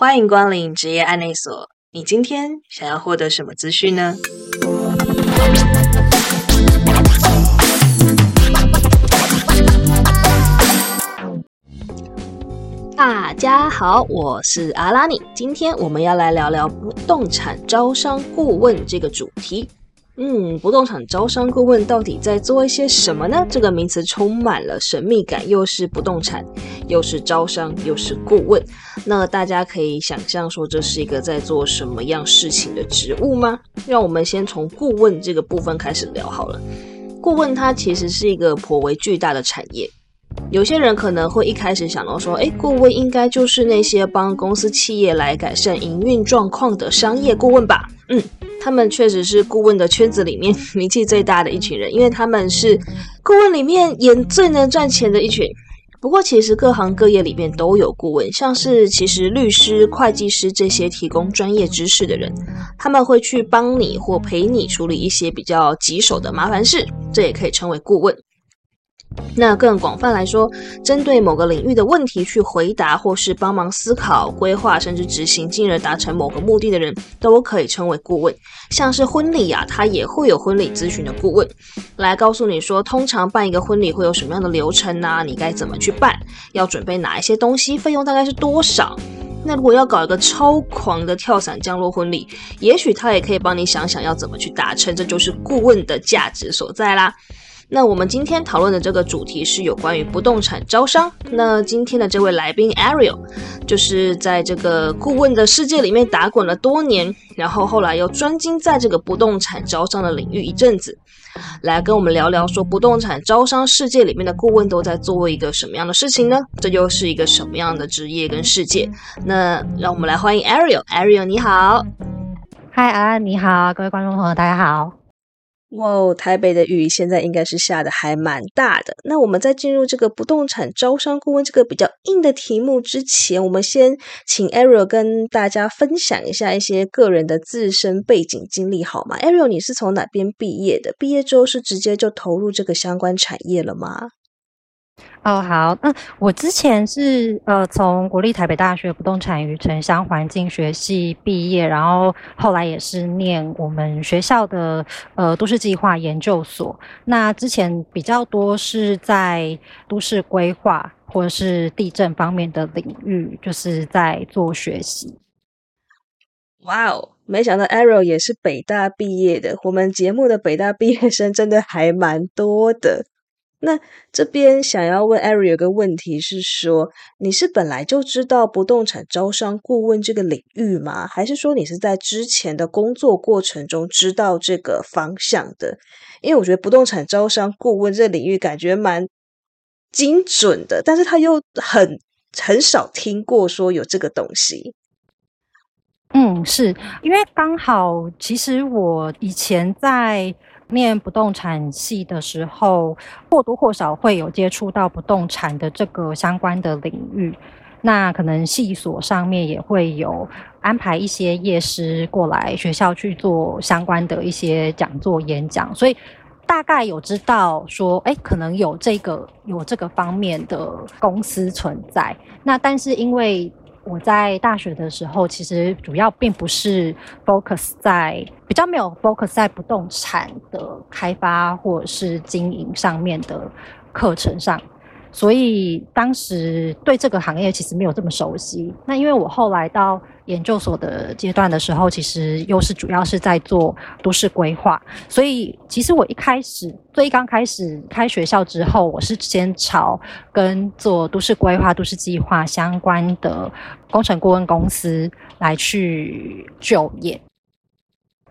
欢迎光临职业案内所。你今天想要获得什么资讯呢？大家好，我是阿拉尼。今天我们要来聊聊不动产招商顾问这个主题。嗯，不动产招商顾问到底在做一些什么呢？这个名词充满了神秘感，又是不动产，又是招商，又是顾问。那大家可以想象说，这是一个在做什么样事情的职务吗？让我们先从顾问这个部分开始聊好了。顾问它其实是一个颇为巨大的产业。有些人可能会一开始想到说，诶，顾问应该就是那些帮公司企业来改善营运状况的商业顾问吧？嗯。他们确实是顾问的圈子里面 名气最大的一群人，因为他们是顾问里面演最能赚钱的一群。不过，其实各行各业里面都有顾问，像是其实律师、会计师这些提供专业知识的人，他们会去帮你或陪你处理一些比较棘手的麻烦事，这也可以称为顾问。那更广泛来说，针对某个领域的问题去回答，或是帮忙思考、规划，甚至执行，进而达成某个目的的人，都可以称为顾问。像是婚礼啊，他也会有婚礼咨询的顾问，来告诉你说，通常办一个婚礼会有什么样的流程啊？你该怎么去办？要准备哪一些东西？费用大概是多少？那如果要搞一个超狂的跳伞降落婚礼，也许他也可以帮你想想要怎么去达成，这就是顾问的价值所在啦。那我们今天讨论的这个主题是有关于不动产招商。那今天的这位来宾 Ariel，就是在这个顾问的世界里面打滚了多年，然后后来又专精在这个不动产招商的领域一阵子，来跟我们聊聊说不动产招商世界里面的顾问都在做一个什么样的事情呢？这又是一个什么样的职业跟世界？那让我们来欢迎 Ariel，Ariel 你好，嗨啊你好，各位观众朋友大家好。哇哦，台北的雨现在应该是下的还蛮大的。那我们在进入这个不动产招商顾问这个比较硬的题目之前，我们先请 Ariel 跟大家分享一下一些个人的自身背景经历好吗？Ariel，你是从哪边毕业的？毕业之后是直接就投入这个相关产业了吗？哦，好，那我之前是呃从国立台北大学不动产与城乡环境学系毕业，然后后来也是念我们学校的呃都市计划研究所。那之前比较多是在都市规划或者是地震方面的领域，就是在做学习。哇哦，没想到 Arrow 也是北大毕业的，我们节目的北大毕业生真的还蛮多的。那这边想要问 Ari 有个问题是说，你是本来就知道不动产招商顾问这个领域吗？还是说你是在之前的工作过程中知道这个方向的？因为我觉得不动产招商顾问这领域感觉蛮精准的，但是他又很很少听过说有这个东西。嗯，是因为刚好，其实我以前在。念不动产系的时候，或多或少会有接触到不动产的这个相关的领域。那可能系所上面也会有安排一些业师过来学校去做相关的一些讲座演讲，所以大概有知道说，哎，可能有这个有这个方面的公司存在。那但是因为我在大学的时候，其实主要并不是 focus 在比较没有 focus 在不动产的开发或者是经营上面的课程上。所以当时对这个行业其实没有这么熟悉。那因为我后来到研究所的阶段的时候，其实又是主要是在做都市规划。所以其实我一开始最刚开始开学校之后，我是先朝跟做都市规划、都市计划相关的工程顾问公司来去就业。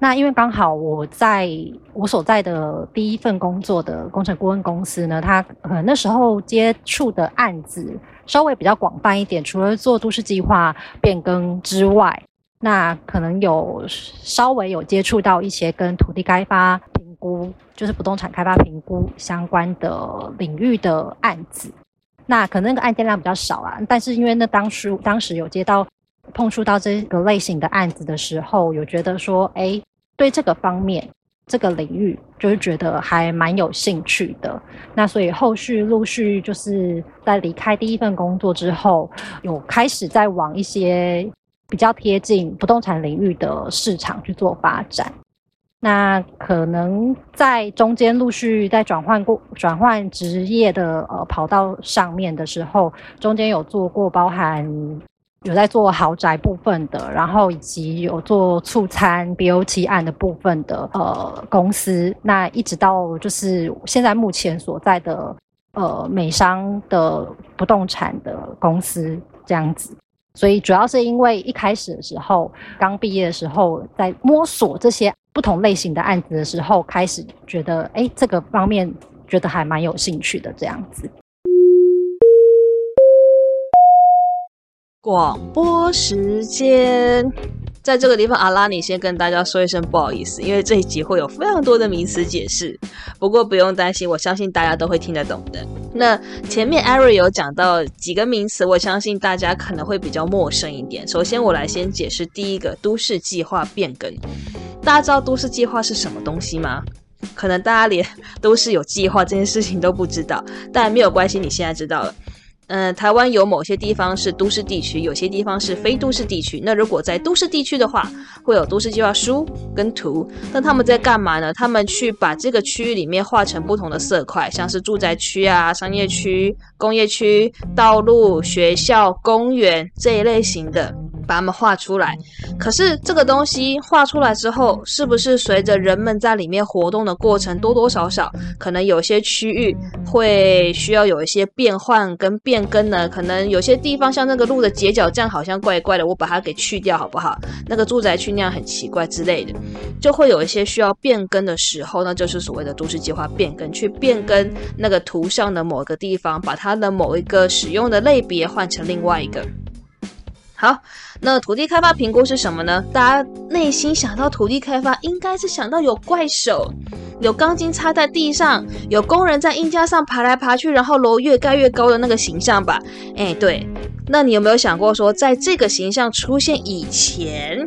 那因为刚好我在我所在的第一份工作的工程顾问公司呢，他可能那时候接触的案子稍微比较广泛一点，除了做都市计划变更之外，那可能有稍微有接触到一些跟土地开发评估，就是不动产开发评估相关的领域的案子。那可能那个案件量比较少啊，但是因为那当时当时有接到碰触到这个类型的案子的时候，有觉得说，哎。对这个方面，这个领域就是觉得还蛮有兴趣的。那所以后续陆续就是在离开第一份工作之后，有开始在往一些比较贴近不动产领域的市场去做发展。那可能在中间陆续在转换过转换职业的呃跑道上面的时候，中间有做过包含有在做豪宅部分的，然后以及有做促餐 BOT 案的部分的呃公司。那一直到就是现在目前所在的呃美商的不动产的公司这样子。所以主要是因为一开始的时候刚毕业的时候在摸索这些。不同类型的案子的时候，开始觉得哎，这个方面觉得还蛮有兴趣的这样子。广播时间。在这个地方，阿拉，你先跟大家说一声不好意思，因为这一集会有非常多的名词解释。不过不用担心，我相信大家都会听得懂的。那前面艾瑞有讲到几个名词，我相信大家可能会比较陌生一点。首先，我来先解释第一个都市计划变更。大家知道都市计划是什么东西吗？可能大家连都市有计划这件事情都不知道，但没有关系，你现在知道了。嗯，台湾有某些地方是都市地区，有些地方是非都市地区。那如果在都市地区的话，会有都市计划书跟图。那他们在干嘛呢？他们去把这个区域里面画成不同的色块，像是住宅区啊、商业区、工业区、道路、学校、公园这一类型的。把它们画出来，可是这个东西画出来之后，是不是随着人们在里面活动的过程，多多少少可能有些区域会需要有一些变换跟变更呢？可能有些地方像那个路的截角这样好像怪怪的，我把它给去掉好不好？那个住宅区那样很奇怪之类的，就会有一些需要变更的时候，那就是所谓的都市计划变更，去变更那个图上的某个地方，把它的某一个使用的类别换成另外一个。好，那土地开发评估是什么呢？大家内心想到土地开发，应该是想到有怪手，有钢筋插在地上，有工人在硬架上爬来爬去，然后楼越盖越高的那个形象吧？哎，对。那你有没有想过说，在这个形象出现以前，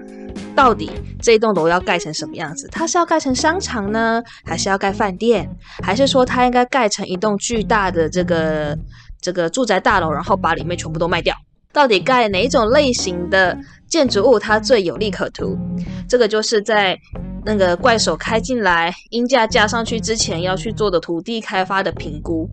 到底这栋楼要盖成什么样子？它是要盖成商场呢，还是要盖饭店？还是说它应该盖成一栋巨大的这个这个住宅大楼，然后把里面全部都卖掉？到底盖哪一种类型的建筑物，它最有利可图？这个就是在那个怪手开进来，阴架架上去之前要去做的土地开发的评估。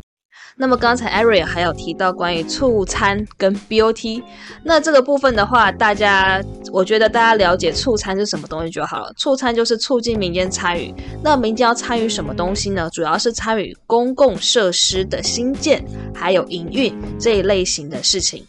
那么刚才 Ariel 还有提到关于促餐跟 BOT，那这个部分的话，大家我觉得大家了解促餐是什么东西就好了。促餐就是促进民间参与。那民间要参与什么东西呢？主要是参与公共设施的新建还有营运这一类型的事情。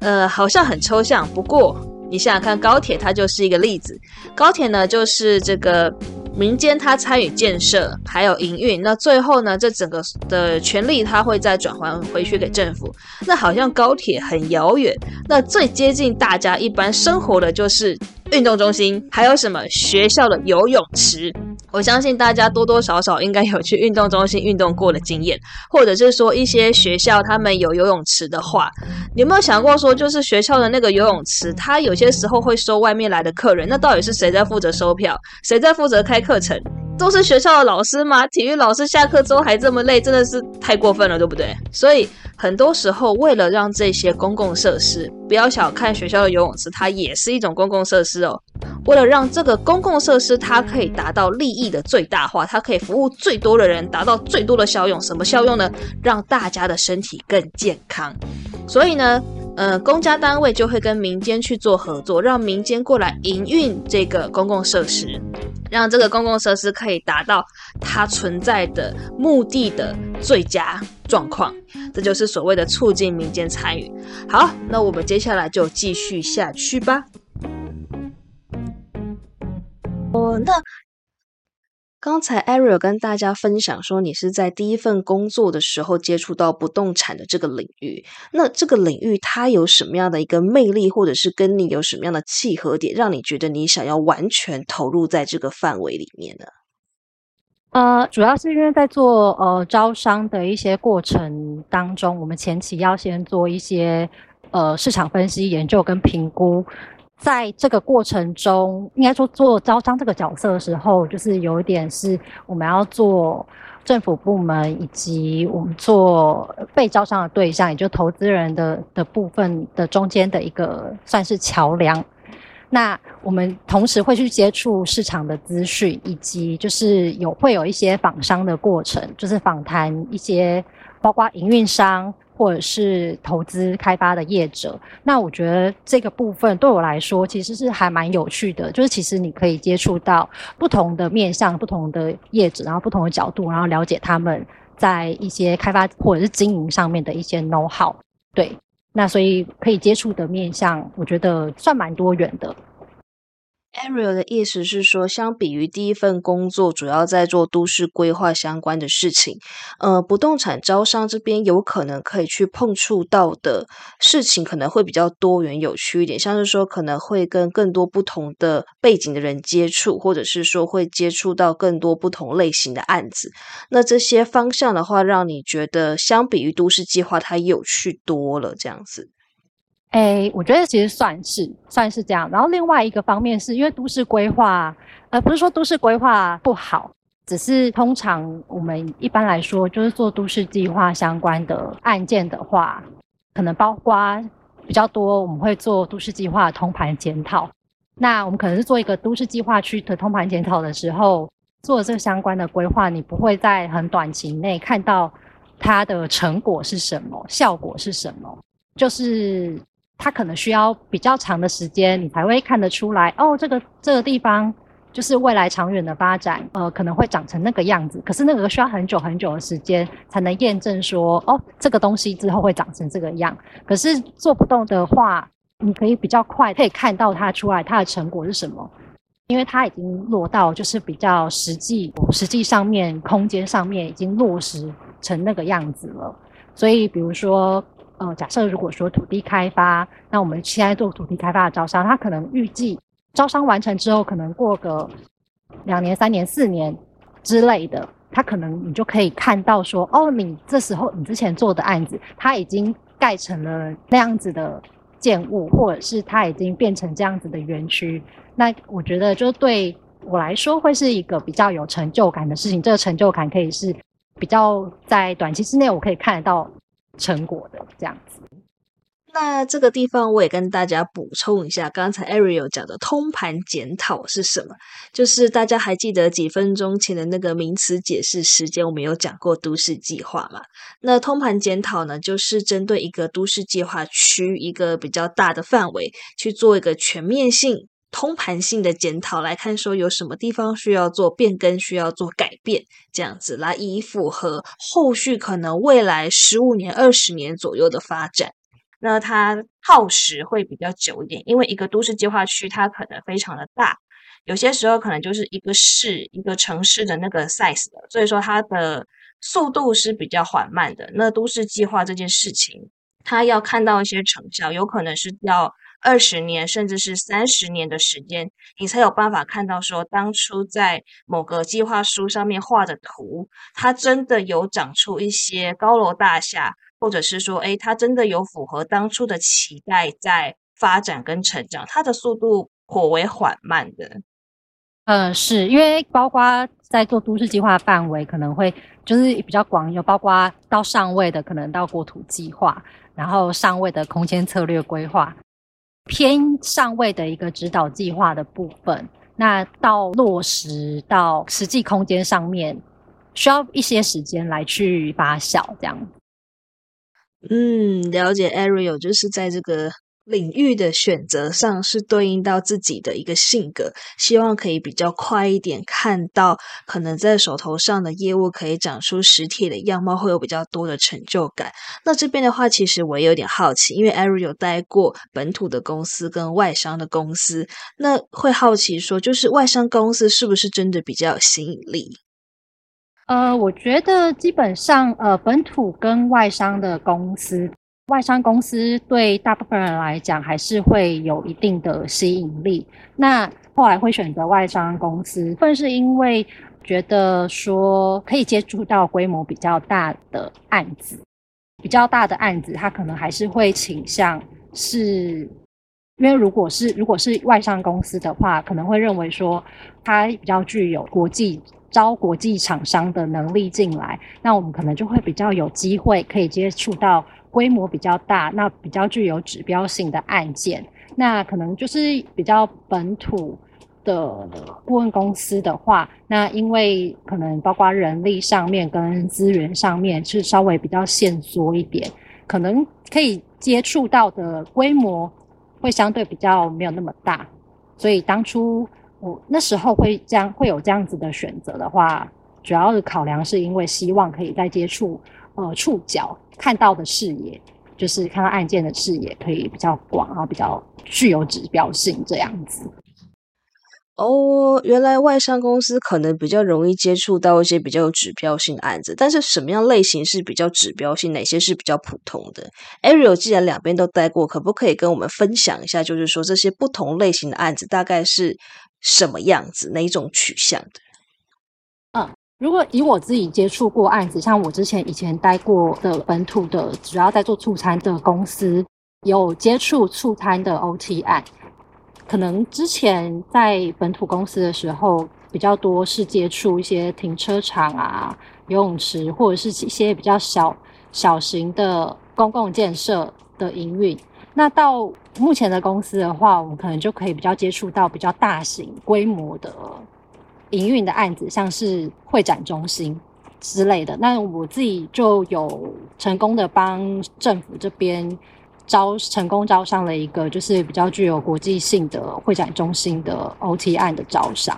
呃，好像很抽象，不过你想想看，高铁它就是一个例子。高铁呢，就是这个民间它参与建设，还有营运，那最后呢，这整个的权利它会再转还回去给政府。那好像高铁很遥远，那最接近大家一般生活的就是运动中心，还有什么学校的游泳池。我相信大家多多少少应该有去运动中心运动过的经验，或者是说一些学校他们有游泳池的话，你有没有想过说，就是学校的那个游泳池，它有些时候会收外面来的客人，那到底是谁在负责收票，谁在负责开课程？都是学校的老师吗？体育老师下课之后还这么累，真的是太过分了，对不对？所以很多时候，为了让这些公共设施，不要小看学校的游泳池，它也是一种公共设施哦。为了让这个公共设施它可以达到利益的最大化，它可以服务最多的人，达到最多的效用。什么效用呢？让大家的身体更健康。所以呢。呃，公家单位就会跟民间去做合作，让民间过来营运这个公共设施，让这个公共设施可以达到它存在的目的的最佳状况。这就是所谓的促进民间参与。好，那我们接下来就继续下去吧。哦，那。刚才 Ariel 跟大家分享说，你是在第一份工作的时候接触到不动产的这个领域。那这个领域它有什么样的一个魅力，或者是跟你有什么样的契合点，让你觉得你想要完全投入在这个范围里面呢？呃，主要是因为在做呃招商的一些过程当中，我们前期要先做一些呃市场分析研究跟评估。在这个过程中，应该说做招商这个角色的时候，就是有一点是我们要做政府部门以及我们做被招商的对象，也就投资人的的部分的中间的一个算是桥梁。那我们同时会去接触市场的资讯，以及就是有会有一些访商的过程，就是访谈一些包括营运商或者是投资开发的业者。那我觉得这个部分对我来说其实是还蛮有趣的，就是其实你可以接触到不同的面向、不同的业者，然后不同的角度，然后了解他们在一些开发或者是经营上面的一些 know how。对。那所以可以接触的面向，我觉得算蛮多元的。Ariel 的意思是说，相比于第一份工作，主要在做都市规划相关的事情，呃，不动产招商这边有可能可以去碰触到的事情，可能会比较多元有趣一点。像是说，可能会跟更多不同的背景的人接触，或者是说会接触到更多不同类型的案子。那这些方向的话，让你觉得相比于都市计划，它有趣多了，这样子。哎，我觉得其实算是算是这样。然后另外一个方面是因为都市规划，呃，不是说都市规划不好，只是通常我们一般来说就是做都市计划相关的案件的话，可能包括比较多，我们会做都市计划通盘检讨。那我们可能是做一个都市计划区的通盘检讨的时候，做这个相关的规划，你不会在很短期内看到它的成果是什么，效果是什么，就是。它可能需要比较长的时间，你才会看得出来哦。这个这个地方就是未来长远的发展，呃，可能会长成那个样子。可是那个需要很久很久的时间才能验证说，哦，这个东西之后会长成这个样。可是做不动的话，你可以比较快可以看到它出来它的成果是什么，因为它已经落到就是比较实际，实际上面空间上面已经落实成那个样子了。所以比如说。呃，假设如果说土地开发，那我们现在做土地开发的招商，他可能预计招商完成之后，可能过个两年、三年、四年之类的，他可能你就可以看到说，哦，你这时候你之前做的案子，它已经盖成了那样子的建物，或者是它已经变成这样子的园区。那我觉得，就对我来说，会是一个比较有成就感的事情。这个成就感可以是比较在短期之内，我可以看得到。成果的这样子，那这个地方我也跟大家补充一下，刚才 Ariel 讲的通盘检讨是什么？就是大家还记得几分钟前的那个名词解释时间，我们有讲过都市计划嘛？那通盘检讨呢，就是针对一个都市计划区一个比较大的范围去做一个全面性。通盘性的检讨来看，说有什么地方需要做变更，需要做改变，这样子来以符合后续可能未来十五年、二十年左右的发展。那它耗时会比较久一点，因为一个都市计划区它可能非常的大，有些时候可能就是一个市、一个城市的那个 size 的，所以说它的速度是比较缓慢的。那都市计划这件事情，它要看到一些成效，有可能是要。二十年甚至是三十年的时间，你才有办法看到说，当初在某个计划书上面画的图，它真的有长出一些高楼大厦，或者是说，诶，它真的有符合当初的期待在发展跟成长，它的速度颇为缓慢的。嗯，是因为包括在做都市计划范围，可能会就是比较广，有包括到上位的，可能到国土计划，然后上位的空间策略规划。偏上位的一个指导计划的部分，那到落实到实际空间上面，需要一些时间来去发酵，这样。嗯，了解，Ariel 就是在这个。领域的选择上是对应到自己的一个性格，希望可以比较快一点看到可能在手头上的业务可以长出实体的样貌，会有比较多的成就感。那这边的话，其实我也有点好奇，因为 Ari 有待过本土的公司跟外商的公司，那会好奇说，就是外商公司是不是真的比较有吸引力？呃，我觉得基本上，呃，本土跟外商的公司。外商公司对大部分人来讲还是会有一定的吸引力。那后来会选择外商公司，分是因为觉得说可以接触到规模比较大的案子，比较大的案子，他可能还是会倾向是，因为如果是如果是外商公司的话，可能会认为说它比较具有国际招国际厂商的能力进来，那我们可能就会比较有机会可以接触到。规模比较大，那比较具有指标性的案件，那可能就是比较本土的顾问公司的话，那因为可能包括人力上面跟资源上面是稍微比较限缩一点，可能可以接触到的规模会相对比较没有那么大，所以当初我那时候会这样会有这样子的选择的话，主要的考量是因为希望可以再接触呃触角看到的视野。就是看到案件的视野可以比较广，然后比较具有指标性这样子。哦，原来外商公司可能比较容易接触到一些比较有指标性的案子，但是什么样类型是比较指标性，哪些是比较普通的？Ariel 既然两边都待过，可不可以跟我们分享一下，就是说这些不同类型的案子大概是什么样子，哪一种取向的？嗯如果以我自己接触过案子，像我之前以前待过的本土的，主要在做促餐的公司，有接触促餐的 OT 案，可能之前在本土公司的时候，比较多是接触一些停车场啊、游泳池，或者是一些比较小小型的公共建设的营运。那到目前的公司的话，我们可能就可以比较接触到比较大型规模的。营运的案子，像是会展中心之类的，那我自己就有成功的帮政府这边招成功招商了一个，就是比较具有国际性的会展中心的 OT 案的招商。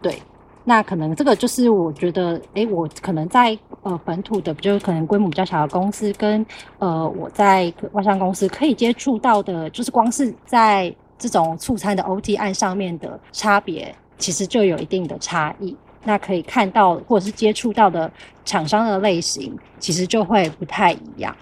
对，那可能这个就是我觉得，诶，我可能在呃本土的，就是可能规模比较小的公司，跟呃我在外商公司可以接触到的，就是光是在这种促餐的 OT 案上面的差别。其实就有一定的差异，那可以看到或者是接触到的厂商的类型，其实就会不太一样。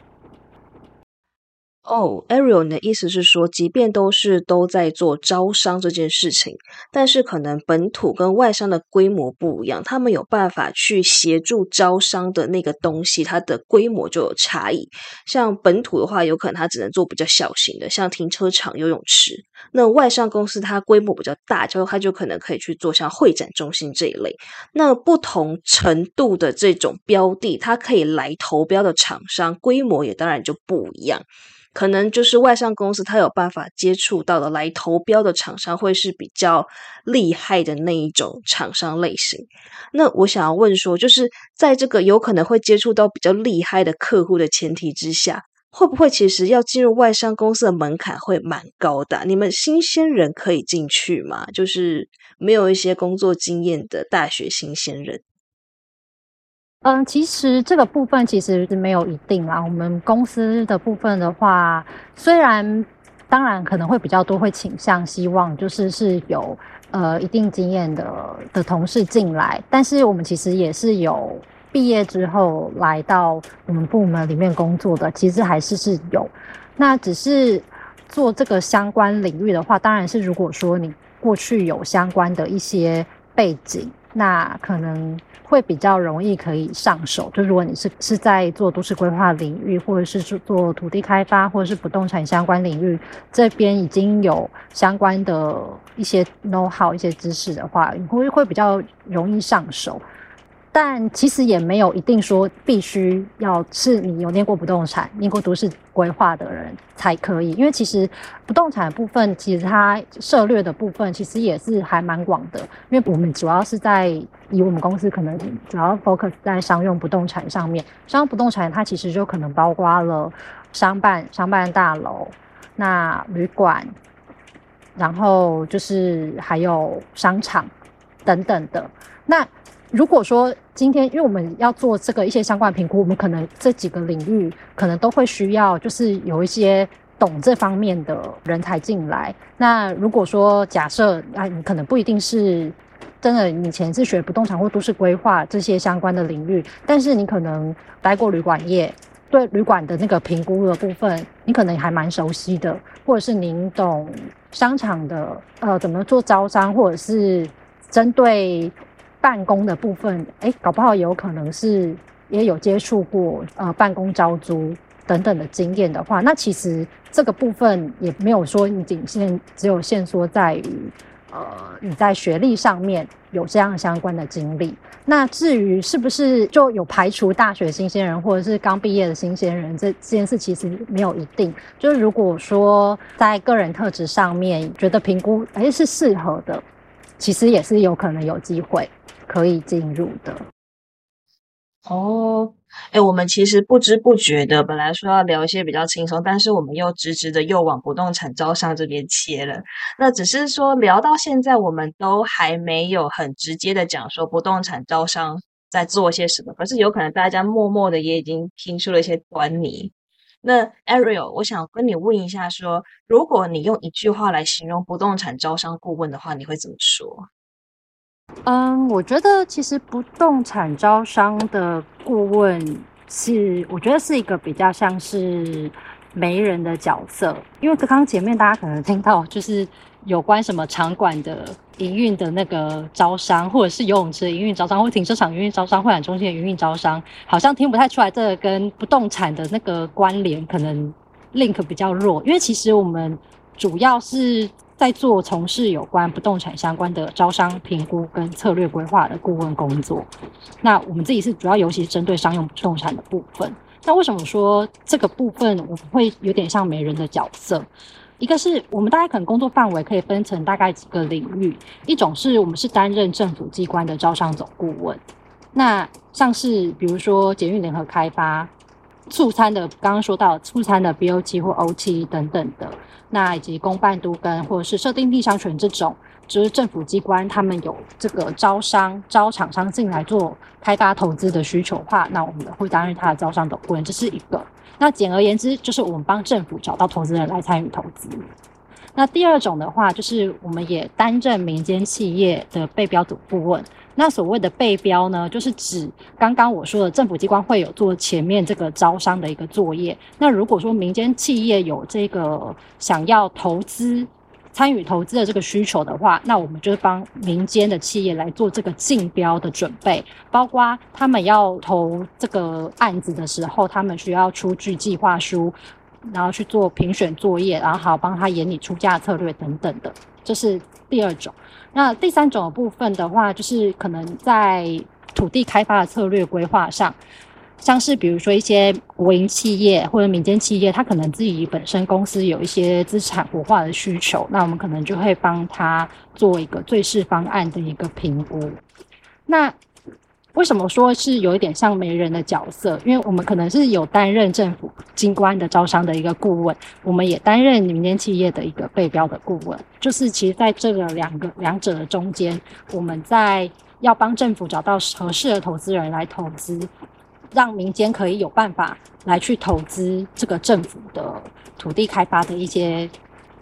哦，Ariel，你的意思是说，即便都是都在做招商这件事情，但是可能本土跟外商的规模不一样，他们有办法去协助招商的那个东西，它的规模就有差异。像本土的话，有可能它只能做比较小型的，像停车场、游泳池；那外商公司它规模比较大，就它就可能可以去做像会展中心这一类。那不同程度的这种标的，它可以来投标的厂商规模也当然就不一样。可能就是外商公司，他有办法接触到的来投标的厂商，会是比较厉害的那一种厂商类型。那我想要问说，就是在这个有可能会接触到比较厉害的客户的前提之下，会不会其实要进入外商公司的门槛会蛮高的？你们新鲜人可以进去吗？就是没有一些工作经验的大学新鲜人。嗯，其实这个部分其实是没有一定啦。我们公司的部分的话，虽然当然可能会比较多，会倾向希望就是是有呃一定经验的的同事进来，但是我们其实也是有毕业之后来到我们部门里面工作的，其实还是是有。那只是做这个相关领域的话，当然是如果说你过去有相关的一些背景，那可能。会比较容易可以上手，就如果你是是在做都市规划领域，或者是做土地开发，或者是不动产相关领域，这边已经有相关的一些 know how 一些知识的话，你会会比较容易上手。但其实也没有一定说必须要是你有念过不动产、念过都市规划的人才可以，因为其实不动产部分其实它涉略的部分其实也是还蛮广的，因为我们主要是在以我们公司可能主要 focus 在商用不动产上面，商用不动产它其实就可能包括了商办、商办大楼、那旅馆，然后就是还有商场等等的那。如果说今天，因为我们要做这个一些相关评估，我们可能这几个领域可能都会需要，就是有一些懂这方面的人才进来。那如果说假设啊，你可能不一定是真的，以前是学不动产或都市规划这些相关的领域，但是你可能待过旅馆业，对旅馆的那个评估的部分，你可能还蛮熟悉的，或者是您懂商场的呃怎么做招商，或者是针对。办公的部分，哎，搞不好有可能是也有接触过呃办公招租等等的经验的话，那其实这个部分也没有说你仅限只有限缩在于呃，你在学历上面有这样相关的经历。那至于是不是就有排除大学新鲜人或者是刚毕业的新鲜人，这这件事其实没有一定。就是如果说在个人特质上面觉得评估哎是适合的，其实也是有可能有机会可以进入的。哦。哎，我们其实不知不觉的，本来说要聊一些比较轻松，但是我们又直直的又往不动产招商这边切了。那只是说聊到现在，我们都还没有很直接的讲说不动产招商在做些什么，可是有可能大家默默的也已经听出了一些端倪。那 Ariel，我想跟你问一下，说如果你用一句话来形容不动产招商顾问的话，你会怎么说？嗯，我觉得其实不动产招商的顾问是，我觉得是一个比较像是媒人的角色，因为刚刚前面大家可能听到就是有关什么场馆的营运的那个招商，或者是游泳池营运招商，或停车场营运招商，会展中心的营运招商，好像听不太出来这个跟不动产的那个关联可能 link 比较弱，因为其实我们主要是。在做从事有关不动产相关的招商评估跟策略规划的顾问工作，那我们自己是主要尤其是针对商用不动产的部分。那为什么说这个部分我们会有点像媒人的角色？一个是我们大概可能工作范围可以分成大概几个领域，一种是我们是担任政府机关的招商总顾问，那像是比如说捷运联合开发。促餐的，刚刚说到促餐的 BOT 或 OT 等等的，那以及公办都跟或者是设定地商权这种，就是政府机关他们有这个招商招厂商进来做开发投资的需求话，那我们会担任他的招商的顾问，这是一个。那简而言之，就是我们帮政府找到投资人来参与投资。那第二种的话，就是我们也担任民间企业的备标组顾问。那所谓的备标呢，就是指刚刚我说的政府机关会有做前面这个招商的一个作业。那如果说民间企业有这个想要投资、参与投资的这个需求的话，那我们就是帮民间的企业来做这个竞标的准备，包括他们要投这个案子的时候，他们需要出具计划书。然后去做评选作业，然后好帮他研拟出价策略等等的，这是第二种。那第三种部分的话，就是可能在土地开发的策略规划上，像是比如说一些国营企业或者民间企业，他可能自己本身公司有一些资产活化的需求，那我们可能就会帮他做一个最适方案的一个评估。那为什么说是有一点像媒人的角色？因为我们可能是有担任政府机关的招商的一个顾问，我们也担任民间企业的一个背标的顾问。就是其实在这个两个两者的中间，我们在要帮政府找到合适的投资人来投资，让民间可以有办法来去投资这个政府的土地开发的一些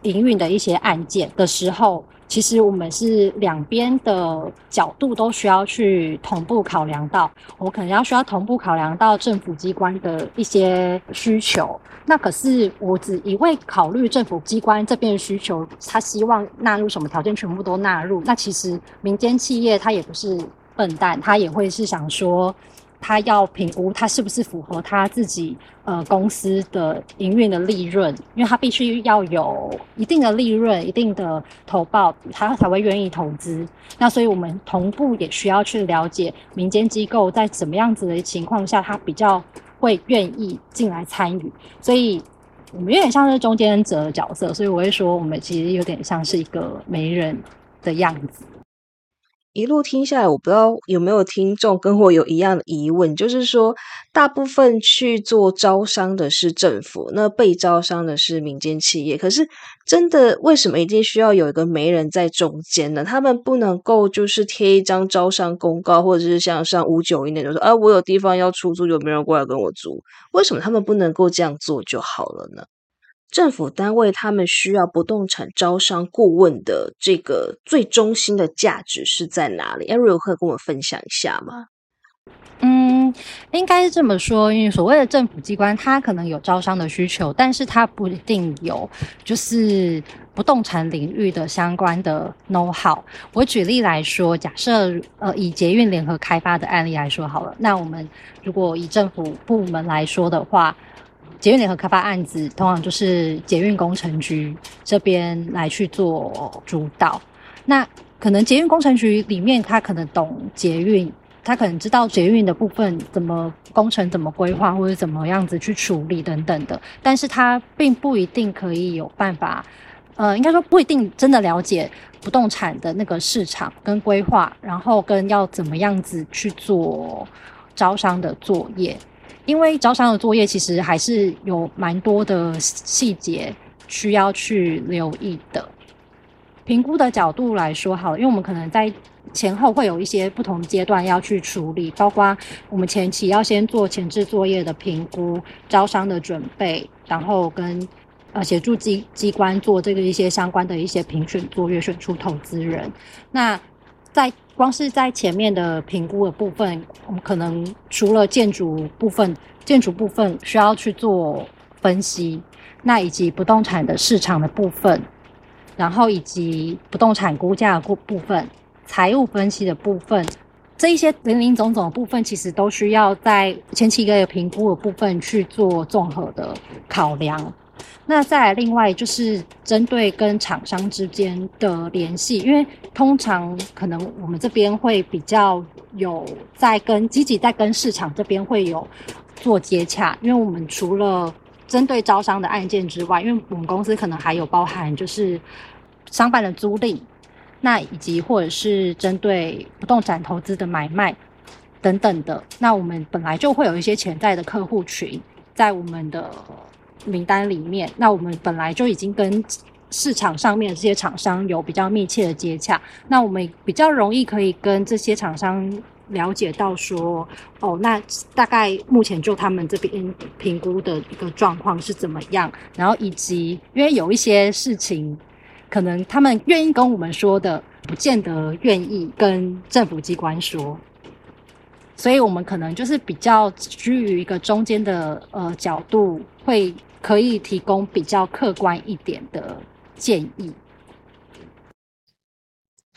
营运的一些案件的时候。其实我们是两边的角度都需要去同步考量到，我可能要需要同步考量到政府机关的一些需求。那可是我只一味考虑政府机关这边的需求，他希望纳入什么条件，全部都纳入。那其实民间企业他也不是笨蛋，他也会是想说。他要评估他是不是符合他自己呃公司的营运的利润，因为他必须要有一定的利润、一定的投报，他才会愿意投资。那所以我们同步也需要去了解民间机构在怎么样子的情况下，他比较会愿意进来参与。所以我们有点像是中间者的角色，所以我会说，我们其实有点像是一个媒人的样子。一路听下来，我不知道有没有听众跟我有一样的疑问，就是说，大部分去做招商的是政府，那被招商的是民间企业。可是，真的为什么一定需要有一个媒人在中间呢？他们不能够就是贴一张招商公告，或者是像上五九一那种说，啊，我有地方要出租，有没有人过来跟我租？为什么他们不能够这样做就好了呢？政府单位他们需要不动产招商顾问的这个最中心的价值是在哪里？Ariel 可以跟我分享一下吗？嗯，应该是这么说，因为所谓的政府机关，它可能有招商的需求，但是它不一定有就是不动产领域的相关的 know how。我举例来说，假设呃以捷运联合开发的案例来说好了，那我们如果以政府部门来说的话。捷运联合开发案子，通常就是捷运工程局这边来去做主导。那可能捷运工程局里面，他可能懂捷运，他可能知道捷运的部分怎么工程怎么规划，或者怎么样子去处理等等的，但是他并不一定可以有办法，呃，应该说不一定真的了解不动产的那个市场跟规划，然后跟要怎么样子去做招商的作业。因为招商的作业其实还是有蛮多的细节需要去留意的。评估的角度来说，好，因为我们可能在前后会有一些不同阶段要去处理，包括我们前期要先做前置作业的评估、招商的准备，然后跟呃协助机机关做这个一些相关的一些评选作业，选出投资人。那在光是在前面的评估的部分，我们可能除了建筑部分，建筑部分需要去做分析，那以及不动产的市场的部分，然后以及不动产估价的部部分，财务分析的部分，这一些零零总总的部分，其实都需要在前期一个评估的部分去做综合的考量。那再来，另外就是针对跟厂商之间的联系，因为通常可能我们这边会比较有在跟积极在跟市场这边会有做接洽，因为我们除了针对招商的案件之外，因为我们公司可能还有包含就是商办的租赁，那以及或者是针对不动产投资的买卖等等的，那我们本来就会有一些潜在的客户群在我们的。名单里面，那我们本来就已经跟市场上面的这些厂商有比较密切的接洽，那我们比较容易可以跟这些厂商了解到说，哦，那大概目前就他们这边评估的一个状况是怎么样，然后以及因为有一些事情，可能他们愿意跟我们说的，不见得愿意跟政府机关说。所以，我们可能就是比较居于一个中间的呃角度，会可以提供比较客观一点的建议。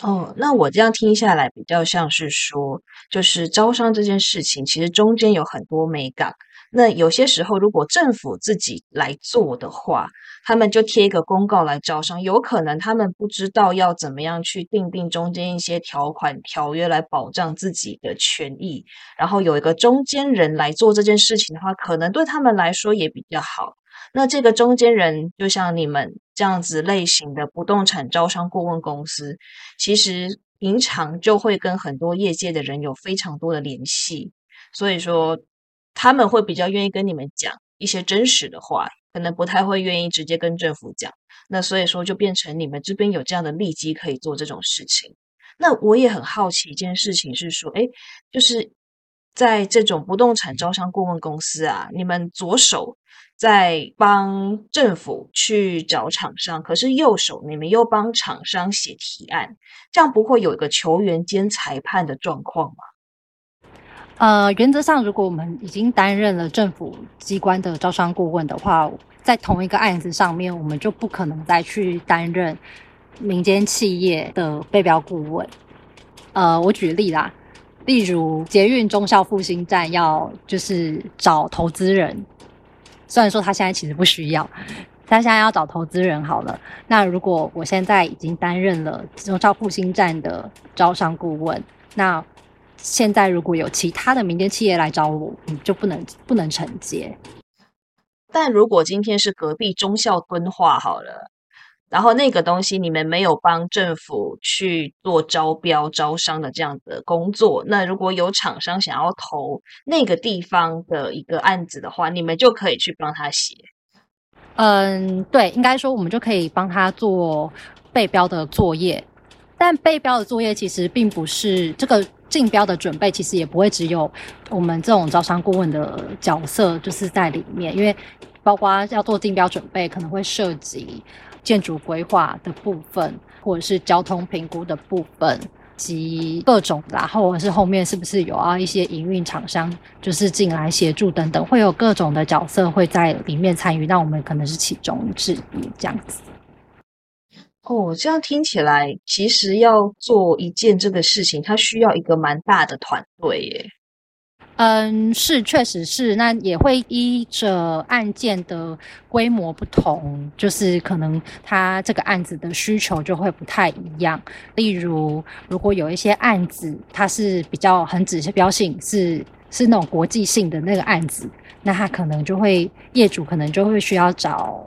哦，那我这样听下来，比较像是说，就是招商这件事情，其实中间有很多美感。那有些时候，如果政府自己来做的话，他们就贴一个公告来招商，有可能他们不知道要怎么样去定定中间一些条款条约来保障自己的权益，然后有一个中间人来做这件事情的话，可能对他们来说也比较好。那这个中间人，就像你们这样子类型的不动产招商顾问公司，其实平常就会跟很多业界的人有非常多的联系，所以说。他们会比较愿意跟你们讲一些真实的话，可能不太会愿意直接跟政府讲。那所以说，就变成你们这边有这样的利基可以做这种事情。那我也很好奇一件事情是说，哎，就是在这种不动产招商顾问公司啊，你们左手在帮政府去找厂商，可是右手你们又帮厂商写提案，这样不会有一个球员兼裁判的状况吗？呃，原则上，如果我们已经担任了政府机关的招商顾问的话，在同一个案子上面，我们就不可能再去担任民间企业的备标顾问。呃，我举例啦，例如捷运中校复兴站要就是找投资人，虽然说他现在其实不需要，他现在要找投资人好了。那如果我现在已经担任了中校复兴站的招商顾问，那现在如果有其他的民间企业来找我，你就不能不能承接。但如果今天是隔壁中校敦化好了，然后那个东西你们没有帮政府去做招标招商的这样的工作，那如果有厂商想要投那个地方的一个案子的话，你们就可以去帮他写。嗯，对，应该说我们就可以帮他做备标的作业，但备标的作业其实并不是这个。竞标的准备其实也不会只有我们这种招商顾问的角色，就是在里面，因为包括要做竞标准备，可能会涉及建筑规划的部分，或者是交通评估的部分，及各种啦，或者是后面是不是有啊一些营运厂商就是进来协助等等，会有各种的角色会在里面参与，那我们可能是其中之一这样子。哦，这样听起来，其实要做一件这个事情，它需要一个蛮大的团队耶。嗯，是，确实是。那也会依着案件的规模不同，就是可能他这个案子的需求就会不太一样。例如，如果有一些案子，它是比较很指标性，是是那种国际性的那个案子，那他可能就会业主可能就会需要找。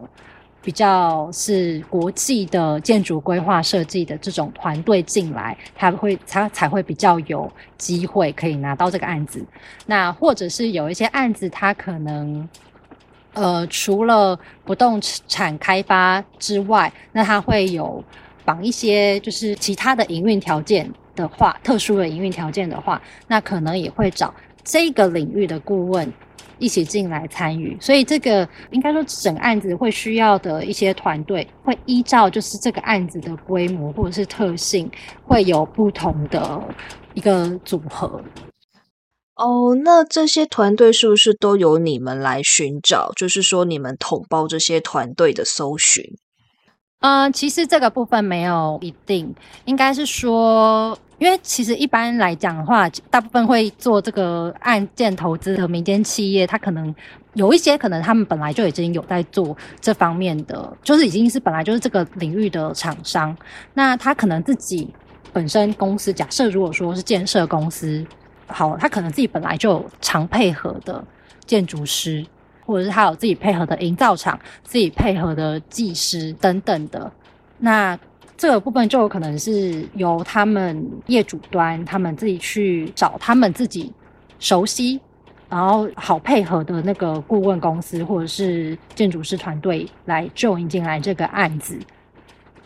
比较是国际的建筑规划设计的这种团队进来，他会他才会比较有机会可以拿到这个案子。那或者是有一些案子，他可能呃除了不动产开发之外，那他会有绑一些就是其他的营运条件的话，特殊的营运条件的话，那可能也会找这个领域的顾问。一起进来参与，所以这个应该说整案子会需要的一些团队，会依照就是这个案子的规模或者是特性，会有不同的一个组合。哦，那这些团队是不是都由你们来寻找？就是说你们统包这些团队的搜寻？嗯，其实这个部分没有一定，应该是说。因为其实一般来讲的话，大部分会做这个案件投资的民间企业，它可能有一些可能他们本来就已经有在做这方面的，就是已经是本来就是这个领域的厂商。那他可能自己本身公司，假设如果说是建设公司，好，他可能自己本来就有常配合的建筑师，或者是他有自己配合的营造厂、自己配合的技师等等的，那。这个部分就有可能是由他们业主端，他们自己去找他们自己熟悉，然后好配合的那个顾问公司或者是建筑师团队来 join 进来这个案子。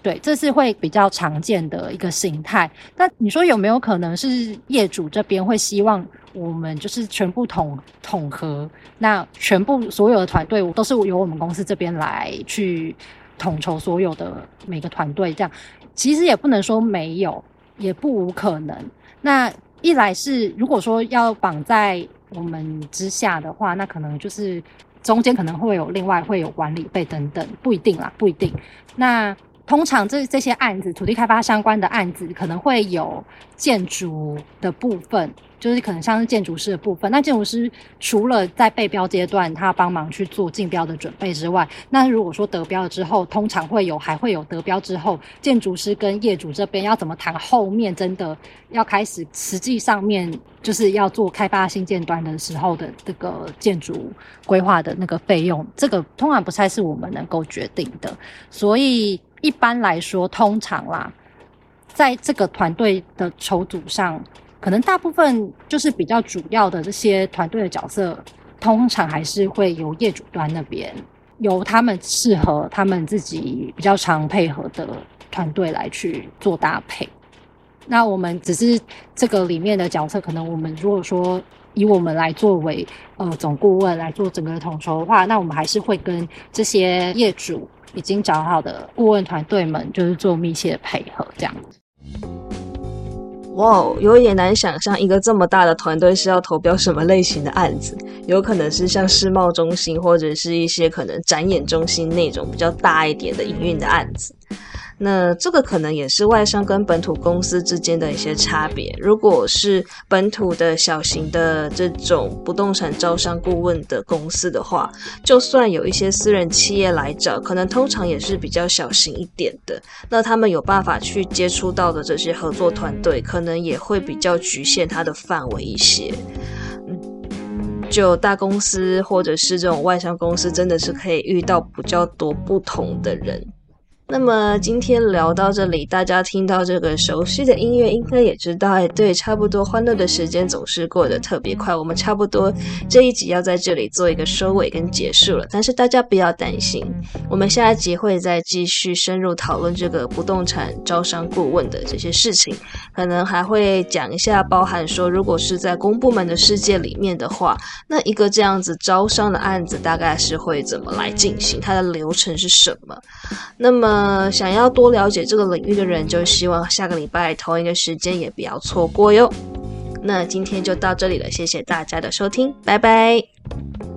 对，这是会比较常见的一个形态。那你说有没有可能是业主这边会希望我们就是全部统统合，那全部所有的团队都是由我们公司这边来去？统筹所有的每个团队，这样其实也不能说没有，也不无可能。那一来是如果说要绑在我们之下的话，那可能就是中间可能会有另外会有管理费等等，不一定啦，不一定。那通常这这些案子，土地开发相关的案子，可能会有建筑的部分。就是可能像是建筑师的部分，那建筑师除了在备标阶段他帮忙去做竞标的准备之外，那如果说得标了之后，通常会有还会有得标之后，建筑师跟业主这边要怎么谈后面真的要开始实际上面就是要做开发新建端的时候的这个建筑规划的那个费用，这个通常不太是我们能够决定的，所以一般来说，通常啦，在这个团队的筹组上。可能大部分就是比较主要的这些团队的角色，通常还是会由业主端那边，由他们适合他们自己比较常配合的团队来去做搭配。那我们只是这个里面的角色，可能我们如果说以我们来作为呃总顾问来做整个统筹的话，那我们还是会跟这些业主已经找好的顾问团队们，就是做密切的配合这样子。哇，有一点难想象，一个这么大的团队是要投标什么类型的案子？有可能是像世贸中心，或者是一些可能展演中心那种比较大一点的营运的案子。那这个可能也是外商跟本土公司之间的一些差别。如果是本土的小型的这种不动产招商顾问的公司的话，就算有一些私人企业来找，可能通常也是比较小型一点的。那他们有办法去接触到的这些合作团队，可能也会比较局限它的范围一些。嗯，就大公司或者是这种外商公司，真的是可以遇到比较多不同的人。那么今天聊到这里，大家听到这个熟悉的音乐，应该也知道，哎，对，差不多欢乐的时间总是过得特别快。我们差不多这一集要在这里做一个收尾跟结束了，但是大家不要担心，我们下一集会再继续深入讨论这个不动产招商顾问的这些事情，可能还会讲一下，包含说，如果是在公部门的世界里面的话，那一个这样子招商的案子大概是会怎么来进行，它的流程是什么？那么。呃，想要多了解这个领域的人，就希望下个礼拜同一个时间也不要错过哟。那今天就到这里了，谢谢大家的收听，拜拜。